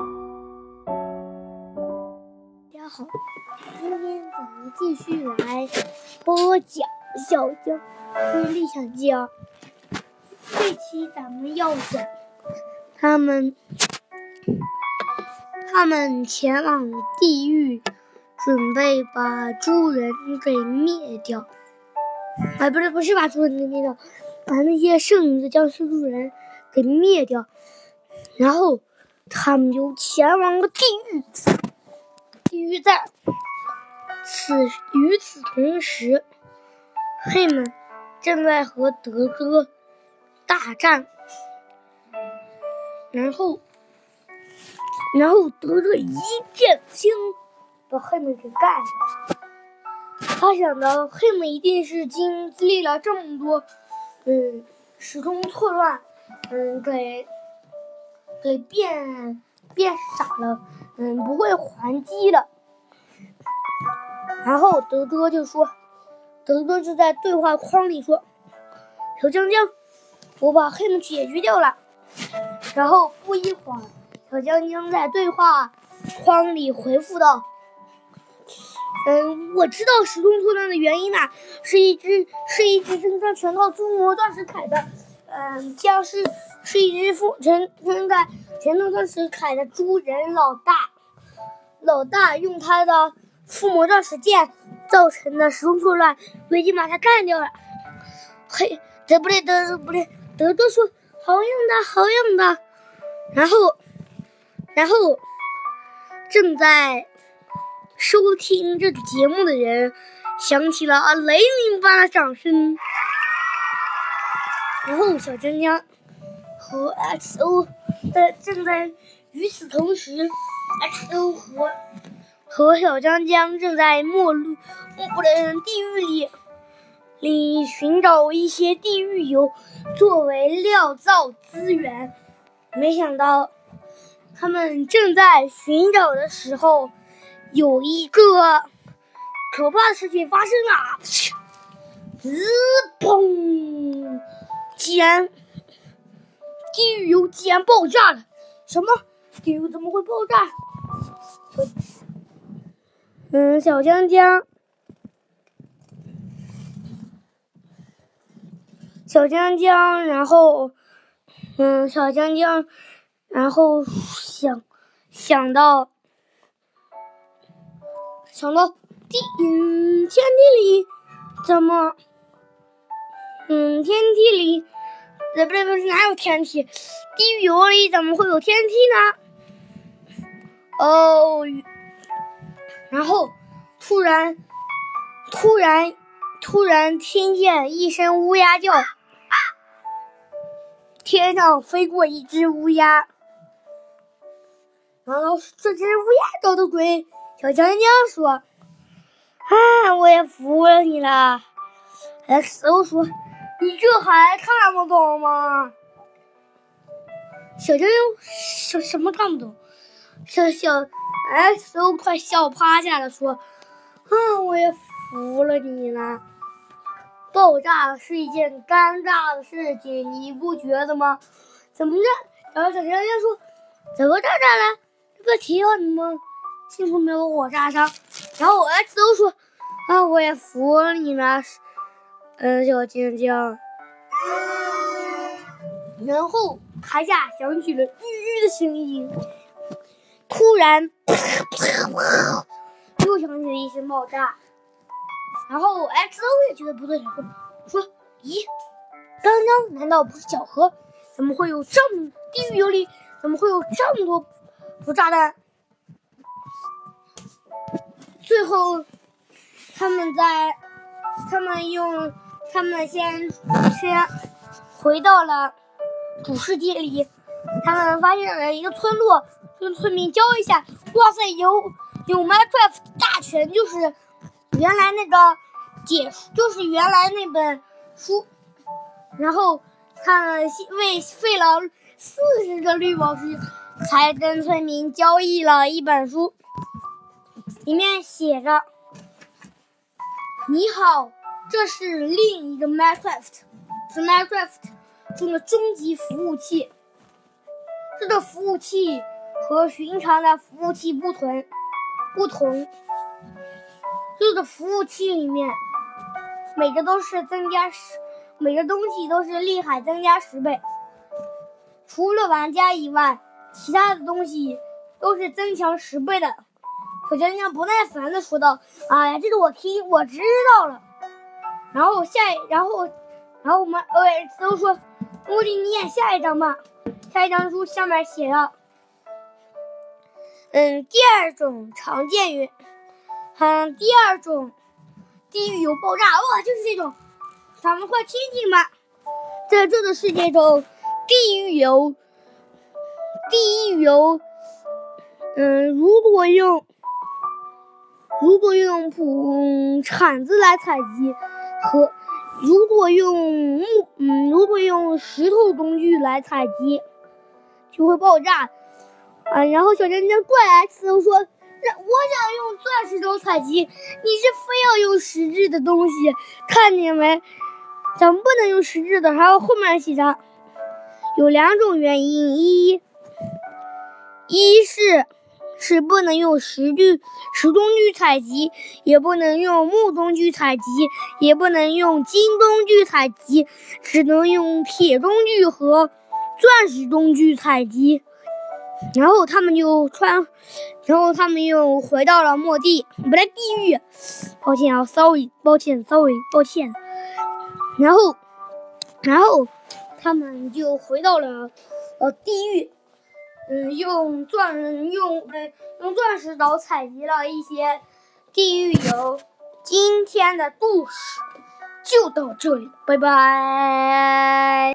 大家好，今天咱们继续来播讲《小江与理想家》。这期咱们要讲他们，他们前往地狱，准备把猪人给灭掉。哎，不是，不是把猪人给灭掉，把那些剩余的僵尸猪人给灭掉。然后他们就前往了地狱。地狱在此与此同时，黑们正在和德哥大战。然后，然后德哥一剑轻把黑们给干了。他想到黑们一定是经历了这么多，嗯，时空错乱，嗯，给给变变傻了，嗯，不会还击了。然后德哥就说，德哥就在对话框里说：“小江江，我把黑们解决掉了。”然后不一会儿，小江江在对话框里回复道。嗯，我知道时空错乱的原因啦，是一只是一只身穿全套猪魔钻石铠的，嗯，僵尸是一只身身身在全套钻石铠的猪人老大，老大用他的附魔钻石剑造成的时空错乱，我已经把他干掉了。嘿，德不对，德不对，德哥说好样的，好样的。然后，然后正在。收听这节目的人响起了雷鸣般的掌声，然后小江江和 XO 在正在与此同时，XO 和和小江江正在末路不能地狱里里寻找一些地狱油作为料造资源，没想到他们正在寻找的时候。有一个可怕的事情发生了，滋砰！竟然地狱油竟然爆炸了！什么？地狱怎么会爆炸？嗯，小江江，小江江，然后，嗯，小江江，然后想想到。想到地嗯，天地里怎么嗯，天梯里不对不对哪有天梯？地狱里怎么会有天梯呢？哦，然后突然突然突然听见一声乌鸦叫，天上飞过一只乌鸦，难道这只乌鸦搞的鬼？小江江说：“啊，我也服了你了。”XO 说：“你这还看不懂吗？”小江江什什么看不懂？小小 XO 快笑趴下了，说：“啊，我也服了你了。爆炸是一件尴尬的事情，你不觉得吗？怎么着？”然后小江江说：“怎么炸炸了？这不挺好的吗？”幸亏没有我炸伤，然后我 X 都说啊，我也服了你了，嗯，小晶晶。然后台下响起了吁吁的声音，突然又响起了一声爆炸，然后 X O 也觉得不对，说说咦，刚刚难道不是巧合？怎么会有这么地狱游里怎么会有这么多不炸弹？最后，他们在，他们用，他们先先回到了主世界里，他们发现了一个村落，跟村民交一下。哇塞，有有 Minecraft 大全，就是原来那个解，就是原来那本书。然后他们为费了四十个绿宝石，才跟村民交易了一本书。里面写着：“你好，这是另一个 Minecraft，是 Minecraft 中的终极服务器。这个服务器和寻常的服务器不同，不同，这个服务器里面每个都是增加十，每个东西都是厉害增加十倍。除了玩家以外，其他的东西都是增强十倍的。小江江不耐烦的说道：“哎呀，这个我听我知道了。”然后下，然后，然后我们呃都说：“茉莉，你演下一张吧。”下一张书下面写了，嗯，第二种常见于，嗯，第二种地狱有爆炸，哇，就是这种，咱们快听听吧。在这个世界中，地狱有，地狱有，嗯，如果用，如果用普铲子来采集和，如果用木，嗯，如果用石头工具来采集。就会爆炸，啊！然后小珍珍怪 X 都说：“让我想用钻石头采集，你是非要用实质的东西，看见没？咱们不能用实质的。”还有后面写着，有两种原因：一，一是是不能用石具、石工具采集，也不能用木工具采集，也不能用金工具采集，只能用铁工具和。钻石工具采集，然后他们就穿，然后他们又回到了末地，不在地狱。抱歉啊，sorry，抱歉，sorry，抱歉。然后，然后他们就回到了呃地狱，嗯，用钻用呃用钻石岛采集了一些地狱油。今天的故事就到这里，拜拜。